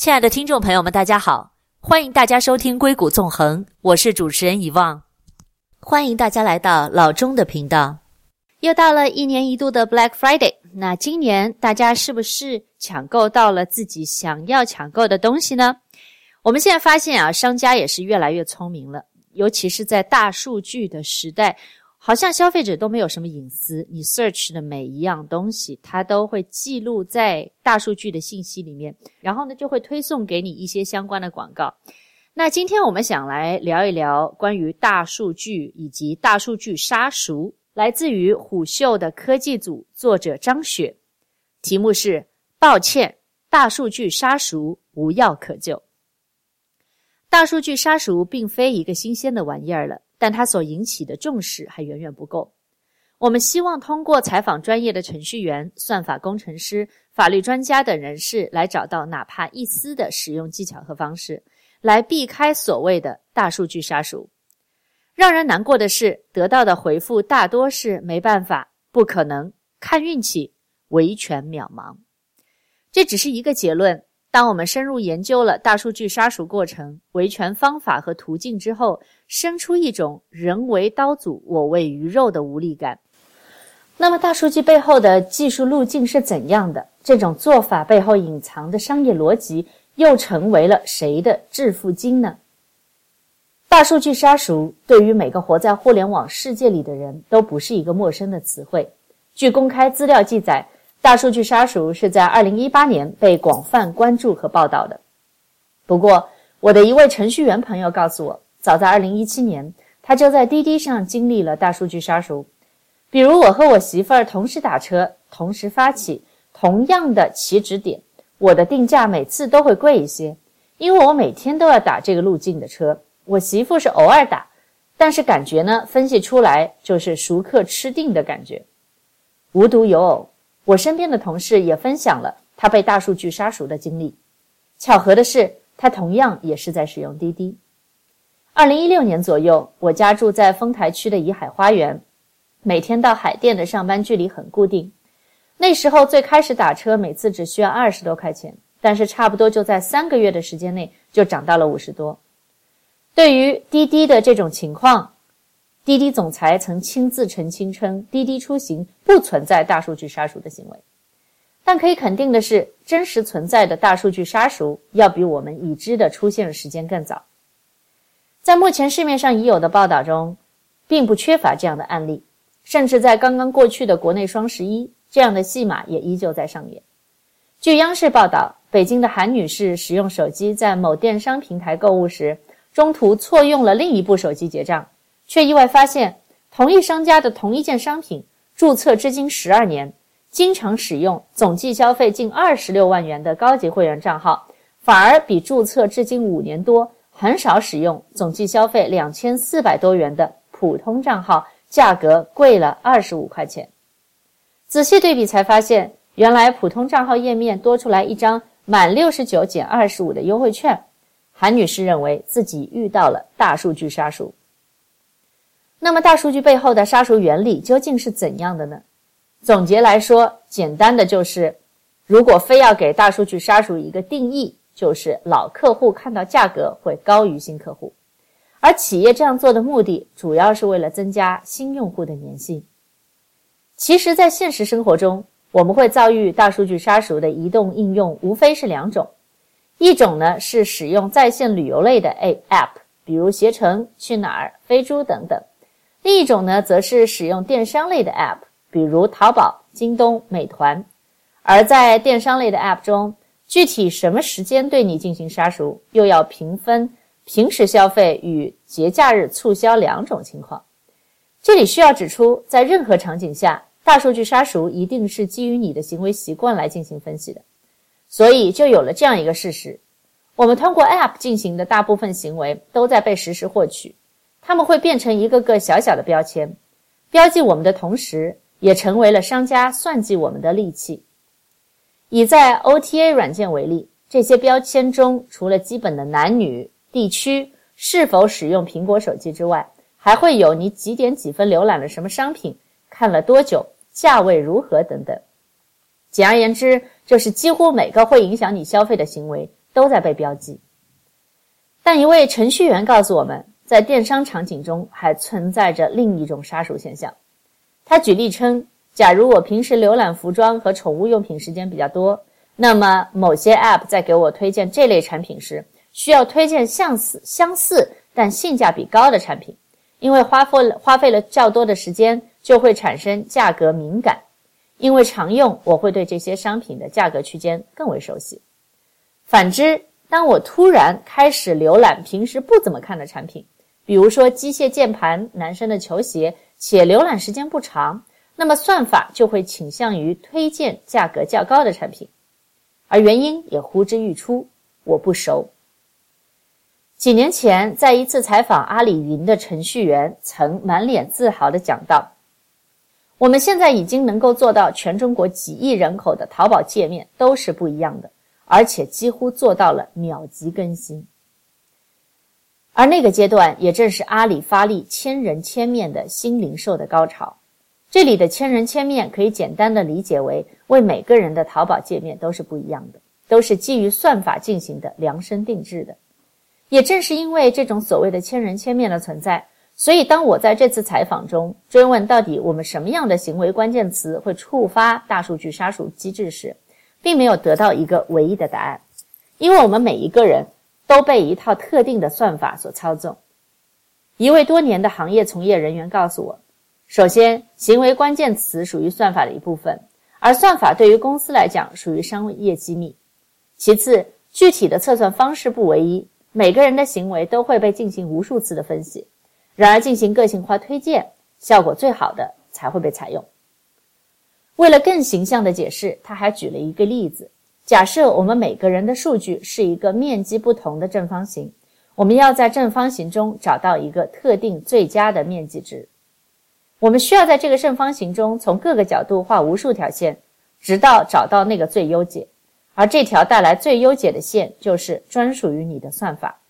亲爱的听众朋友们，大家好，欢迎大家收听《硅谷纵横》，我是主持人遗忘，欢迎大家来到老钟的频道。又到了一年一度的 Black Friday，那今年大家是不是抢购到了自己想要抢购的东西呢？我们现在发现啊，商家也是越来越聪明了，尤其是在大数据的时代。好像消费者都没有什么隐私，你 search 的每一样东西，它都会记录在大数据的信息里面，然后呢，就会推送给你一些相关的广告。那今天我们想来聊一聊关于大数据以及大数据杀熟，来自于虎嗅的科技组作者张雪，题目是“抱歉，大数据杀熟无药可救”。大数据杀熟并非一个新鲜的玩意儿了。但它所引起的重视还远远不够。我们希望通过采访专业的程序员、算法工程师、法律专家等人士，来找到哪怕一丝的使用技巧和方式，来避开所谓的大数据杀熟。让人难过的是，得到的回复大多是没办法、不可能、看运气、维权渺茫。这只是一个结论。当我们深入研究了大数据杀熟过程、维权方法和途径之后，生出一种人为刀俎我为鱼肉的无力感。那么，大数据背后的技术路径是怎样的？这种做法背后隐藏的商业逻辑又成为了谁的致富经呢？大数据杀熟对于每个活在互联网世界里的人都不是一个陌生的词汇。据公开资料记载，大数据杀熟是在2018年被广泛关注和报道的。不过，我的一位程序员朋友告诉我，早在2017年，他就在滴滴上经历了大数据杀熟。比如，我和我媳妇儿同时打车，同时发起同样的起止点，我的定价每次都会贵一些，因为我每天都要打这个路径的车。我媳妇是偶尔打，但是感觉呢，分析出来就是熟客吃定的感觉。无独有偶。我身边的同事也分享了他被大数据杀熟的经历。巧合的是，他同样也是在使用滴滴。二零一六年左右，我家住在丰台区的怡海花园，每天到海淀的上班距离很固定。那时候最开始打车，每次只需要二十多块钱，但是差不多就在三个月的时间内就涨到了五十多。对于滴滴的这种情况，滴滴总裁曾亲自澄清称，滴滴出行不存在大数据杀熟的行为。但可以肯定的是，真实存在的大数据杀熟要比我们已知的出现的时间更早。在目前市面上已有的报道中，并不缺乏这样的案例，甚至在刚刚过去的国内双十一，这样的戏码也依旧在上演。据央视报道，北京的韩女士使用手机在某电商平台购物时，中途错用了另一部手机结账。却意外发现，同一商家的同一件商品，注册至今十二年，经常使用总计消费近二十六万元的高级会员账号，反而比注册至今五年多，很少使用总计消费两千四百多元的普通账号，价格贵了二十五块钱。仔细对比才发现，原来普通账号页面多出来一张满六十九减二十五的优惠券。韩女士认为自己遇到了大数据杀熟。那么，大数据背后的杀熟原理究竟是怎样的呢？总结来说，简单的就是，如果非要给大数据杀熟一个定义，就是老客户看到价格会高于新客户，而企业这样做的目的，主要是为了增加新用户的粘性。其实，在现实生活中，我们会遭遇大数据杀熟的移动应用，无非是两种，一种呢是使用在线旅游类的 A App，比如携程、去哪儿、飞猪等等。另一种呢，则是使用电商类的 App，比如淘宝、京东、美团。而在电商类的 App 中，具体什么时间对你进行杀熟，又要平分平时消费与节假日促销两种情况。这里需要指出，在任何场景下，大数据杀熟一定是基于你的行为习惯来进行分析的。所以，就有了这样一个事实：我们通过 App 进行的大部分行为，都在被实时获取。他们会变成一个个小小的标签，标记我们的同时，也成为了商家算计我们的利器。以在 OTA 软件为例，这些标签中，除了基本的男女、地区、是否使用苹果手机之外，还会有你几点几分浏览了什么商品、看了多久、价位如何等等。简而言之，就是几乎每个会影响你消费的行为，都在被标记。但一位程序员告诉我们，在电商场景中还存在着另一种杀熟现象。他举例称，假如我平时浏览服装和宠物用品时间比较多，那么某些 App 在给我推荐这类产品时，需要推荐相似相似但性价比高的产品，因为花费了花费了较多的时间，就会产生价格敏感。因为常用，我会对这些商品的价格区间更为熟悉。反之，当我突然开始浏览平时不怎么看的产品，比如说机械键盘、男生的球鞋，且浏览时间不长，那么算法就会倾向于推荐价格较高的产品，而原因也呼之欲出：我不熟。几年前，在一次采访阿里云的程序员，曾满脸自豪地讲道：“我们现在已经能够做到全中国几亿人口的淘宝界面都是不一样的。”而且几乎做到了秒级更新，而那个阶段也正是阿里发力千人千面的新零售的高潮。这里的千人千面可以简单的理解为，为每个人的淘宝界面都是不一样的，都是基于算法进行的量身定制的。也正是因为这种所谓的千人千面的存在，所以当我在这次采访中追问到底我们什么样的行为关键词会触发大数据杀熟机制时，并没有得到一个唯一的答案，因为我们每一个人都被一套特定的算法所操纵。一位多年的行业从业人员告诉我，首先，行为关键词属于算法的一部分，而算法对于公司来讲属于商业机密。其次，具体的测算方式不唯一，每个人的行为都会被进行无数次的分析，然而进行个性化推荐，效果最好的才会被采用。为了更形象的解释，他还举了一个例子：假设我们每个人的数据是一个面积不同的正方形，我们要在正方形中找到一个特定最佳的面积值。我们需要在这个正方形中从各个角度画无数条线，直到找到那个最优解。而这条带来最优解的线就是专属于你的算法。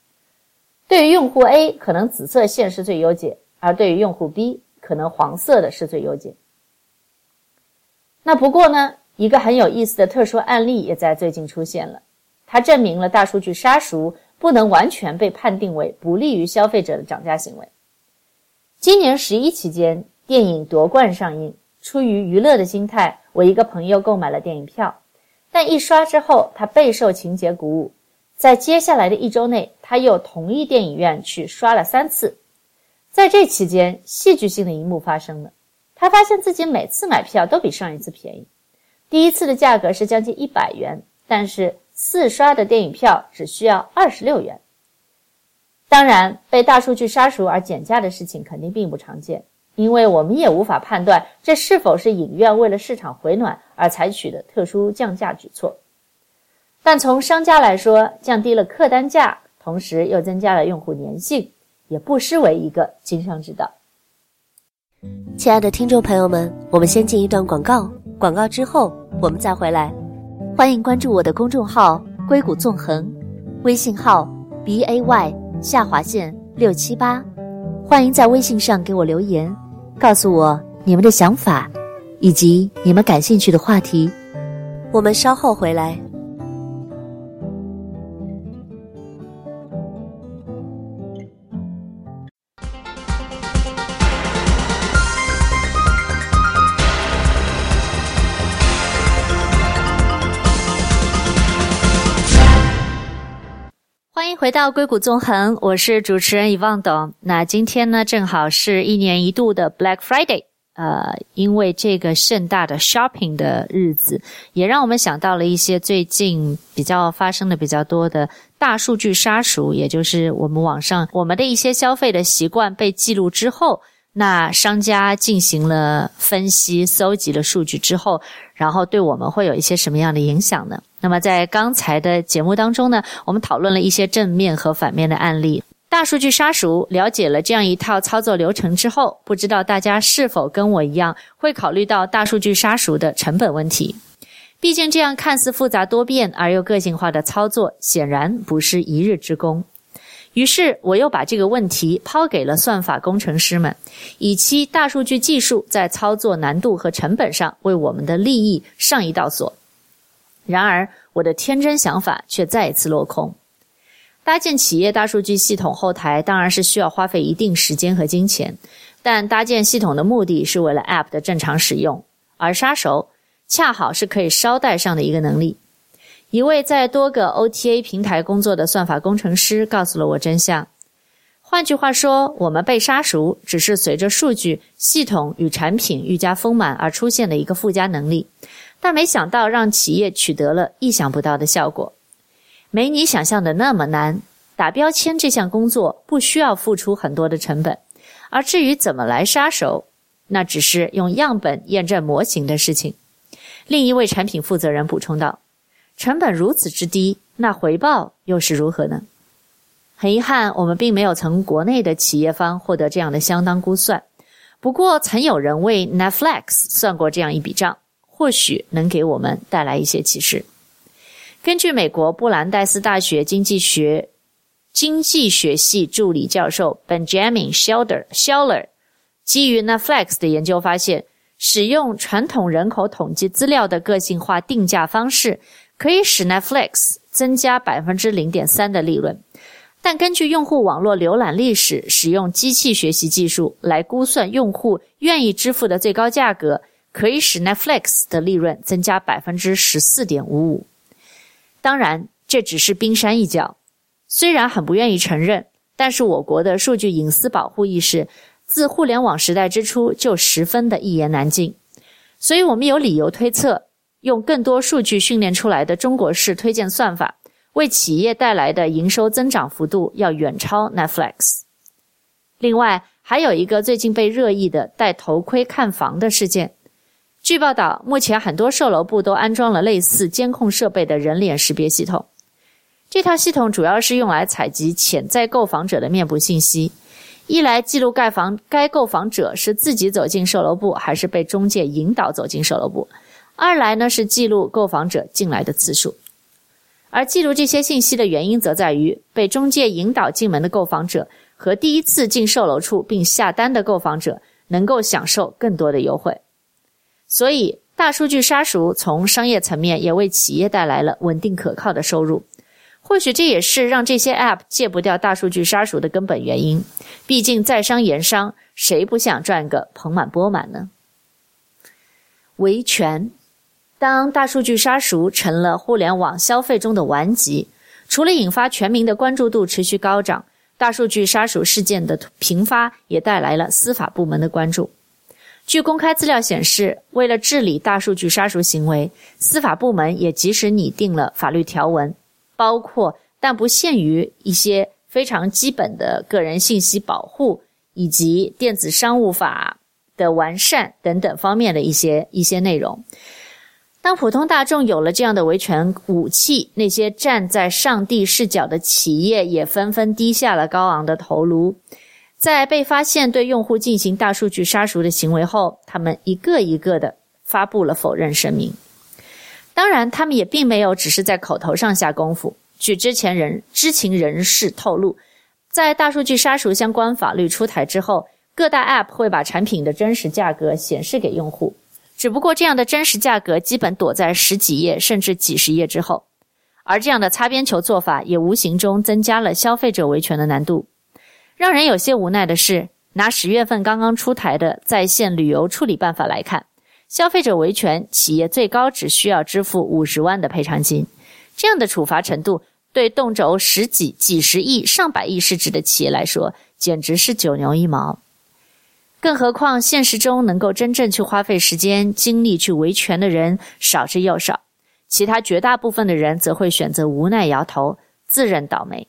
对于用户 A，可能紫色线是最优解；而对于用户 B，可能黄色的是最优解。那不过呢，一个很有意思的特殊案例也在最近出现了，它证明了大数据杀熟不能完全被判定为不利于消费者的涨价行为。今年十一期间，电影《夺冠》上映，出于娱乐的心态，我一个朋友购买了电影票，但一刷之后，他备受情节鼓舞，在接下来的一周内，他又同一电影院去刷了三次。在这期间，戏剧性的一幕发生了。他发现自己每次买票都比上一次便宜，第一次的价格是将近一百元，但是四刷的电影票只需要二十六元。当然，被大数据杀熟而减价的事情肯定并不常见，因为我们也无法判断这是否是影院为了市场回暖而采取的特殊降价举措。但从商家来说，降低了客单价，同时又增加了用户粘性，也不失为一个经商之道。亲爱的听众朋友们，我们先进一段广告，广告之后我们再回来。欢迎关注我的公众号“硅谷纵横”，微信号 b a y 下划线六七八。欢迎在微信上给我留言，告诉我你们的想法以及你们感兴趣的话题。我们稍后回来。欢迎回到硅谷纵横，我是主持人遗忘董。那今天呢，正好是一年一度的 Black Friday，呃，因为这个盛大的 shopping 的日子，也让我们想到了一些最近比较发生的比较多的大数据杀熟，也就是我们网上我们的一些消费的习惯被记录之后。那商家进行了分析，搜集了数据之后，然后对我们会有一些什么样的影响呢？那么在刚才的节目当中呢，我们讨论了一些正面和反面的案例。大数据杀熟，了解了这样一套操作流程之后，不知道大家是否跟我一样，会考虑到大数据杀熟的成本问题？毕竟这样看似复杂多变而又个性化的操作，显然不是一日之功。于是，我又把这个问题抛给了算法工程师们，以期大数据技术在操作难度和成本上为我们的利益上一道锁。然而，我的天真想法却再一次落空。搭建企业大数据系统后台当然是需要花费一定时间和金钱，但搭建系统的目的是为了 App 的正常使用，而杀熟恰好是可以捎带上的一个能力。一位在多个 OTA 平台工作的算法工程师告诉了我真相。换句话说，我们被杀熟只是随着数据系统与产品愈加丰满而出现的一个附加能力，但没想到让企业取得了意想不到的效果。没你想象的那么难，打标签这项工作不需要付出很多的成本，而至于怎么来杀熟，那只是用样本验证模型的事情。另一位产品负责人补充道：“成本如此之低，那回报又是如何呢？”很遗憾，我们并没有从国内的企业方获得这样的相当估算。不过，曾有人为 Netflix 算过这样一笔账，或许能给我们带来一些启示。根据美国布兰代斯大学经济学经济学系助理教授 Benjamin Shelders Sheller 基于 Netflix 的研究发现，使用传统人口统计资料的个性化定价方式，可以使 Netflix 增加百分之零点三的利润。但根据用户网络浏览历史，使用机器学习技术来估算用户愿意支付的最高价格，可以使 Netflix 的利润增加百分之十四点五五。当然，这只是冰山一角。虽然很不愿意承认，但是我国的数据隐私保护意识自互联网时代之初就十分的一言难尽。所以我们有理由推测，用更多数据训练出来的中国式推荐算法。为企业带来的营收增长幅度要远超 Netflix。另外，还有一个最近被热议的戴头盔看房的事件。据报道，目前很多售楼部都安装了类似监控设备的人脸识别系统。这套系统主要是用来采集潜在购房者的面部信息，一来记录盖房该购房者是自己走进售楼部，还是被中介引导走进售楼部；二来呢是记录购房者进来的次数。而记录这些信息的原因，则在于被中介引导进门的购房者和第一次进售楼处并下单的购房者能够享受更多的优惠。所以，大数据杀熟从商业层面也为企业带来了稳定可靠的收入。或许这也是让这些 App 戒不掉大数据杀熟的根本原因。毕竟在商言商，谁不想赚个盆满钵满呢？维权。当大数据杀熟成了互联网消费中的顽疾，除了引发全民的关注度持续高涨，大数据杀熟事件的频发也带来了司法部门的关注。据公开资料显示，为了治理大数据杀熟行为，司法部门也及时拟定了法律条文，包括但不限于一些非常基本的个人信息保护以及电子商务法的完善等等方面的一些一些内容。当普通大众有了这样的维权武器，那些站在上帝视角的企业也纷纷低下了高昂的头颅。在被发现对用户进行大数据杀熟的行为后，他们一个一个的发布了否认声明。当然，他们也并没有只是在口头上下功夫。据之前人知情人士透露，在大数据杀熟相关法律出台之后，各大 App 会把产品的真实价格显示给用户。只不过这样的真实价格基本躲在十几页甚至几十页之后，而这样的擦边球做法也无形中增加了消费者维权的难度。让人有些无奈的是，拿十月份刚刚出台的在线旅游处理办法来看，消费者维权企业最高只需要支付五十万的赔偿金，这样的处罚程度对动辄十几、几十亿、上百亿市值的企业来说，简直是九牛一毛。更何况，现实中能够真正去花费时间、精力去维权的人少之又少，其他绝大部分的人则会选择无奈摇头，自认倒霉。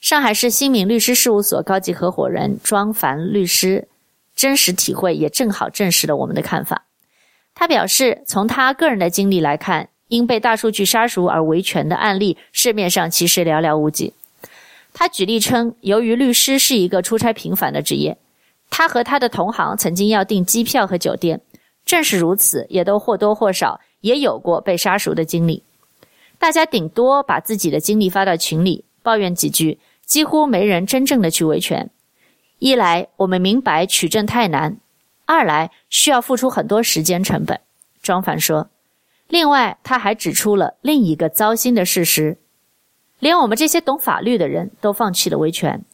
上海市新民律师事务所高级合伙人庄凡律师真实体会也正好证实了我们的看法。他表示，从他个人的经历来看，因被大数据杀熟而维权的案例，市面上其实寥寥无几。他举例称，由于律师是一个出差频繁的职业。他和他的同行曾经要订机票和酒店，正是如此，也都或多或少也有过被杀熟的经历。大家顶多把自己的经历发到群里，抱怨几句，几乎没人真正的去维权。一来我们明白取证太难，二来需要付出很多时间成本。庄凡说，另外，他还指出了另一个糟心的事实：连我们这些懂法律的人都放弃了维权，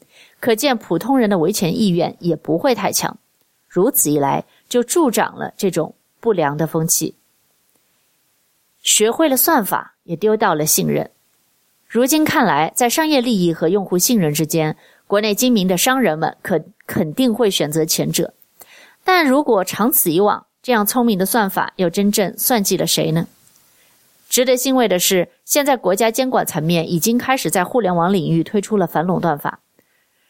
可见普通人的维权意愿也不会太强。如此一来，就助长了这种不良的风气。学会了算法，也丢掉了信任。如今看来，在商业利益和用户信任之间，国内精明的商人们可肯定会选择前者。但如果长此以往，这样聪明的算法又真正算计了谁呢？值得欣慰的是，现在国家监管层面已经开始在互联网领域推出了反垄断法。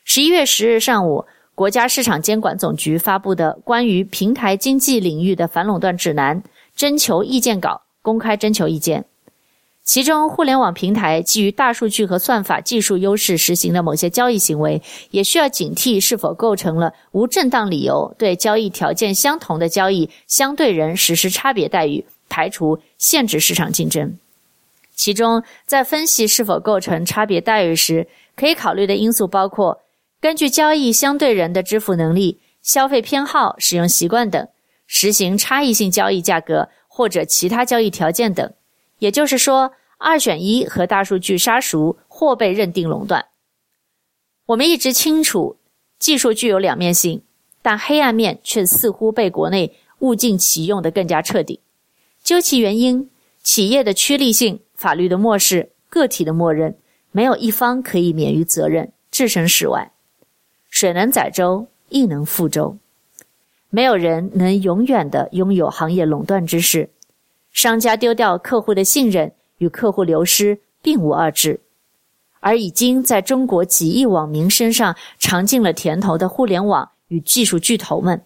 十一月十日上午，国家市场监管总局发布的关于平台经济领域的反垄断指南征求意见稿公开征求意见。其中，互联网平台基于大数据和算法技术优势实行的某些交易行为，也需要警惕是否构成了无正当理由对交易条件相同的交易相对人实施差别待遇、排除、限制市场竞争。其中，在分析是否构成差别待遇时，可以考虑的因素包括根据交易相对人的支付能力、消费偏好、使用习惯等，实行差异性交易价格或者其他交易条件等。也就是说，二选一和大数据杀熟或被认定垄断。我们一直清楚，技术具有两面性，但黑暗面却似乎被国内物尽其用的更加彻底。究其原因，企业的趋利性、法律的漠视、个体的默认，没有一方可以免于责任，置身事外。水能载舟，亦能覆舟，没有人能永远的拥有行业垄断之势。商家丢掉客户的信任与客户流失并无二致，而已经在中国几亿网民身上尝尽了甜头的互联网与技术巨头们，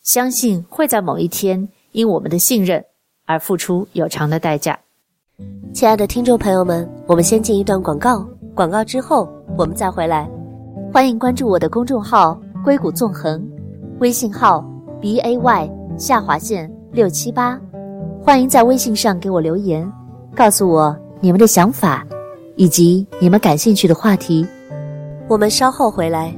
相信会在某一天因我们的信任而付出有偿的代价。亲爱的听众朋友们，我们先进一段广告，广告之后我们再回来。欢迎关注我的公众号“硅谷纵横”，微信号 b a y 下划线六七八。欢迎在微信上给我留言，告诉我你们的想法，以及你们感兴趣的话题。我们稍后回来。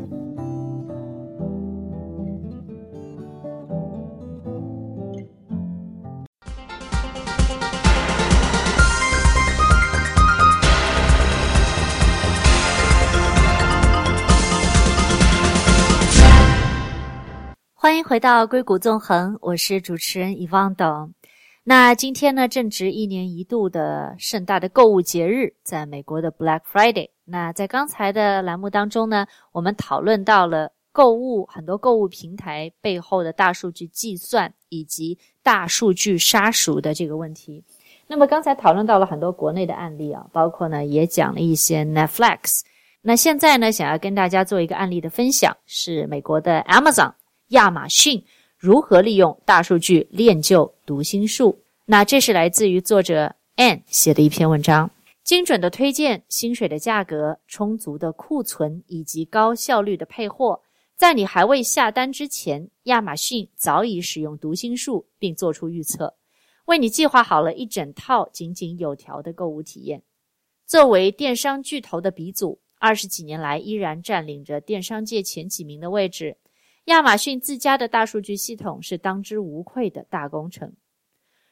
回到硅谷纵横，我是主持人 Yvonne 董。那今天呢，正值一年一度的盛大的购物节日，在美国的 Black Friday。那在刚才的栏目当中呢，我们讨论到了购物，很多购物平台背后的大数据计算以及大数据杀熟的这个问题。那么刚才讨论到了很多国内的案例啊，包括呢也讲了一些 Netflix。那现在呢，想要跟大家做一个案例的分享，是美国的 Amazon 亚马逊。如何利用大数据练就读心术？那这是来自于作者 Ann 写的一篇文章。精准的推荐、薪水的价格、充足的库存以及高效率的配货，在你还未下单之前，亚马逊早已使用读心术并做出预测，为你计划好了一整套井井有条的购物体验。作为电商巨头的鼻祖，二十几年来依然占领着电商界前几名的位置。亚马逊自家的大数据系统是当之无愧的大工程。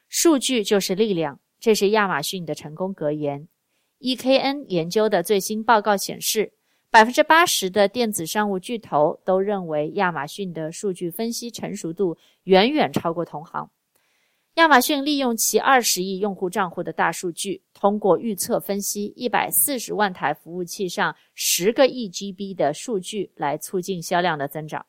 数据就是力量，这是亚马逊的成功格言。EKN 研究的最新报告显示，百分之八十的电子商务巨头都认为亚马逊的数据分析成熟度远远超过同行。亚马逊利用其二十亿用户账户的大数据，通过预测分析一百四十万台服务器上十个亿 GB 的数据，来促进销量的增长。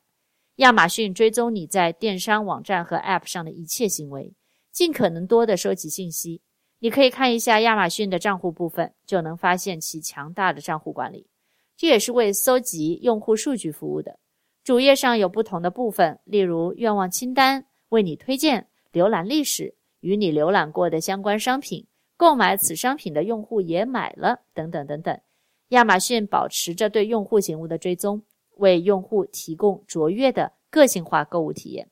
亚马逊追踪你在电商网站和 App 上的一切行为，尽可能多的收集信息。你可以看一下亚马逊的账户部分，就能发现其强大的账户管理。这也是为搜集用户数据服务的。主页上有不同的部分，例如愿望清单、为你推荐、浏览历史、与你浏览过的相关商品、购买此商品的用户也买了等等等等。亚马逊保持着对用户行为的追踪。为用户提供卓越的个性化购物体验。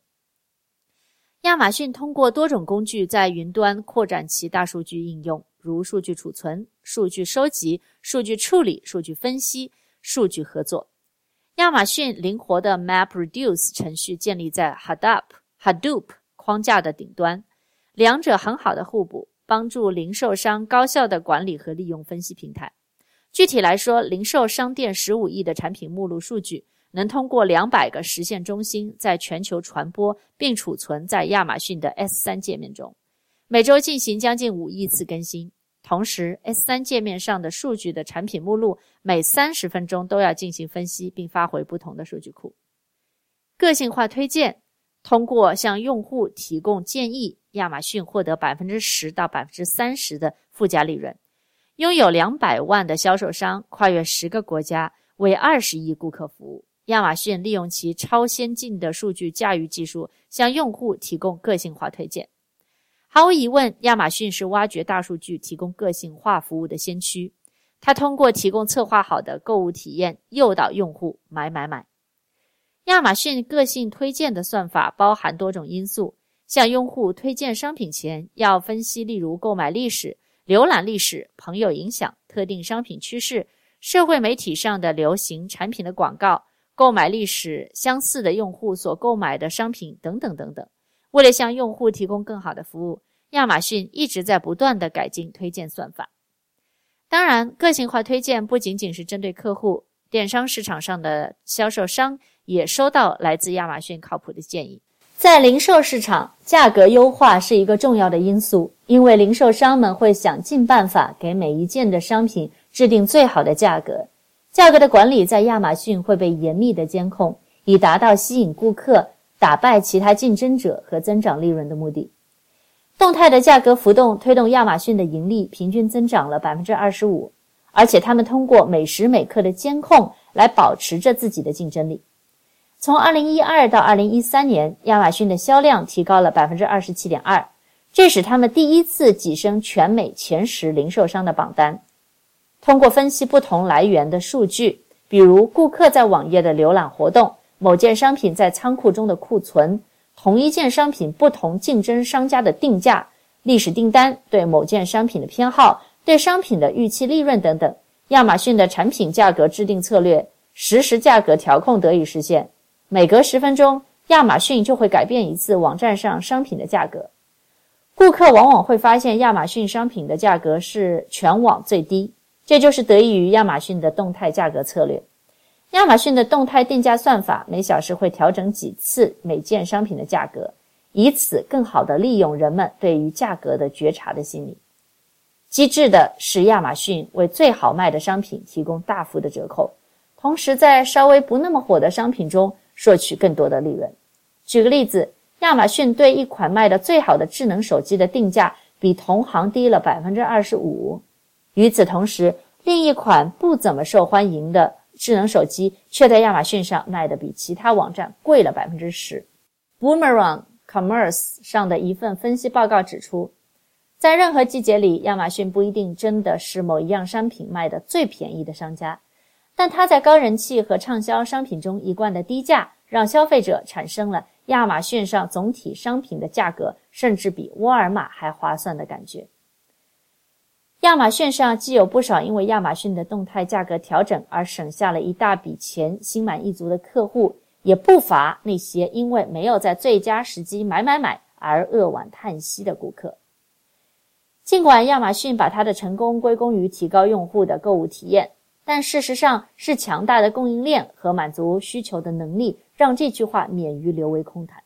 亚马逊通过多种工具在云端扩展其大数据应用，如数据储存、数据收集、数据处理、数据分析、数据合作。亚马逊灵活的 MapReduce 程序建立在 Hadoop Hadoop 框架的顶端，两者很好的互补。帮助零售商高效的管理和利用分析平台。具体来说，零售商店十五亿的产品目录数据能通过两百个实现中心在全球传播，并储存在亚马逊的 S3 界面中，每周进行将近五亿次更新。同时，S3 界面上的数据的产品目录每三十分钟都要进行分析，并发回不同的数据库。个性化推荐，通过向用户提供建议，亚马逊获得百分之十到百分之三十的附加利润。拥有两百万的销售商，跨越十个国家，为二十亿顾客服务。亚马逊利用其超先进的数据驾驭技术，向用户提供个性化推荐。毫无疑问，亚马逊是挖掘大数据、提供个性化服务的先驱。它通过提供策划好的购物体验，诱导用户买买买。亚马逊个性推荐的算法包含多种因素，向用户推荐商品前，要分析例如购买历史。浏览历史、朋友影响、特定商品趋势、社会媒体上的流行产品的广告、购买历史相似的用户所购买的商品等等等等。为了向用户提供更好的服务，亚马逊一直在不断地改进推荐算法。当然，个性化推荐不仅仅是针对客户，电商市场上的销售商也收到来自亚马逊靠谱的建议。在零售市场，价格优化是一个重要的因素，因为零售商们会想尽办法给每一件的商品制定最好的价格。价格的管理在亚马逊会被严密的监控，以达到吸引顾客、打败其他竞争者和增长利润的目的。动态的价格浮动推动亚马逊的盈利平均增长了百分之二十五，而且他们通过每时每刻的监控来保持着自己的竞争力。从二零一二到二零一三年，亚马逊的销量提高了百分之二十七点二，这使他们第一次跻身全美前十零售商的榜单。通过分析不同来源的数据，比如顾客在网页的浏览活动、某件商品在仓库中的库存、同一件商品不同竞争商家的定价、历史订单、对某件商品的偏好、对商品的预期利润等等，亚马逊的产品价格制定策略、实时价格调控得以实现。每隔十分钟，亚马逊就会改变一次网站上商品的价格。顾客往往会发现亚马逊商品的价格是全网最低，这就是得益于亚马逊的动态价格策略。亚马逊的动态定价算法每小时会调整几次每件商品的价格，以此更好地利用人们对于价格的觉察的心理。机智的是，亚马逊为最好卖的商品提供大幅的折扣，同时在稍微不那么火的商品中，获取更多的利润。举个例子，亚马逊对一款卖得最好的智能手机的定价比同行低了百分之二十五。与此同时，另一款不怎么受欢迎的智能手机却在亚马逊上卖得比其他网站贵了百分之十。Boomerang Commerce 上的一份分析报告指出，在任何季节里，亚马逊不一定真的是某一样商品卖得最便宜的商家。但它在高人气和畅销商品中一贯的低价，让消费者产生了亚马逊上总体商品的价格甚至比沃尔玛还划算的感觉。亚马逊上既有不少因为亚马逊的动态价格调整而省下了一大笔钱、心满意足的客户，也不乏那些因为没有在最佳时机买买买而扼腕叹息的顾客。尽管亚马逊把它的成功归功于提高用户的购物体验。但事实上，是强大的供应链和满足需求的能力，让这句话免于流为空谈。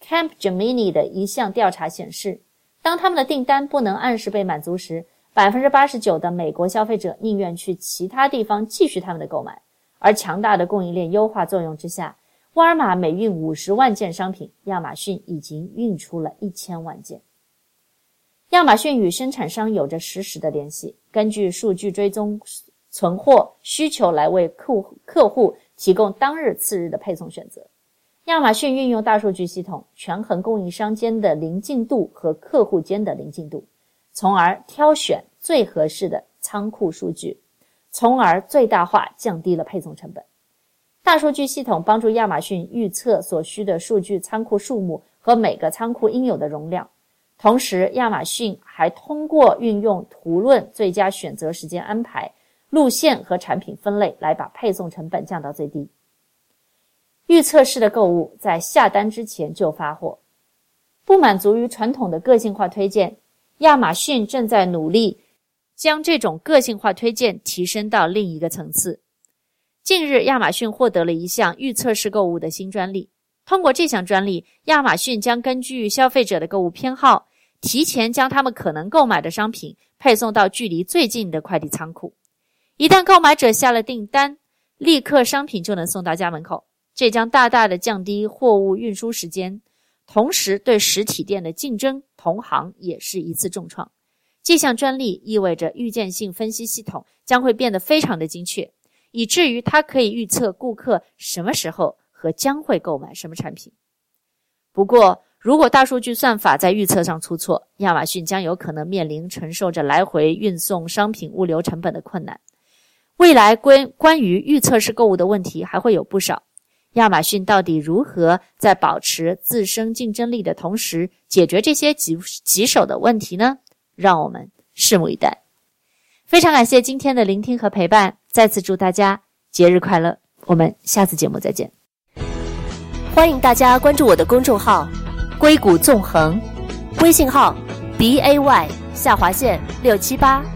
Camp Gemini 的一项调查显示，当他们的订单不能按时被满足时，百分之八十九的美国消费者宁愿去其他地方继续他们的购买。而强大的供应链优化作用之下，沃尔玛每运五十万件商品，亚马逊已经运出了一千万件。亚马逊与生产商有着实时的联系，根据数据追踪。存货需求来为客客户提供当日次日的配送选择。亚马逊运用大数据系统权衡供应商间的临近度和客户间的临近度，从而挑选最合适的仓库数据，从而最大化降低了配送成本。大数据系统帮助亚马逊预测所需的数据仓库数目和每个仓库应有的容量，同时亚马逊还通过运用图论最佳选择时间安排。路线和产品分类来把配送成本降到最低。预测式的购物在下单之前就发货，不满足于传统的个性化推荐。亚马逊正在努力将这种个性化推荐提升到另一个层次。近日，亚马逊获得了一项预测式购物的新专利。通过这项专利，亚马逊将根据消费者的购物偏好，提前将他们可能购买的商品配送到距离最近的快递仓库。一旦购买者下了订单，立刻商品就能送到家门口，这将大大的降低货物运输时间。同时，对实体店的竞争同行也是一次重创。这项专利意味着预见性分析系统将会变得非常的精确，以至于它可以预测顾客什么时候和将会购买什么产品。不过，如果大数据算法在预测上出错，亚马逊将有可能面临承受着来回运送商品物流成本的困难。未来关关于预测式购物的问题还会有不少。亚马逊到底如何在保持自身竞争力的同时解决这些棘棘手的问题呢？让我们拭目以待。非常感谢今天的聆听和陪伴，再次祝大家节日快乐！我们下次节目再见。欢迎大家关注我的公众号“硅谷纵横”，微信号 b a y 下划线六七八。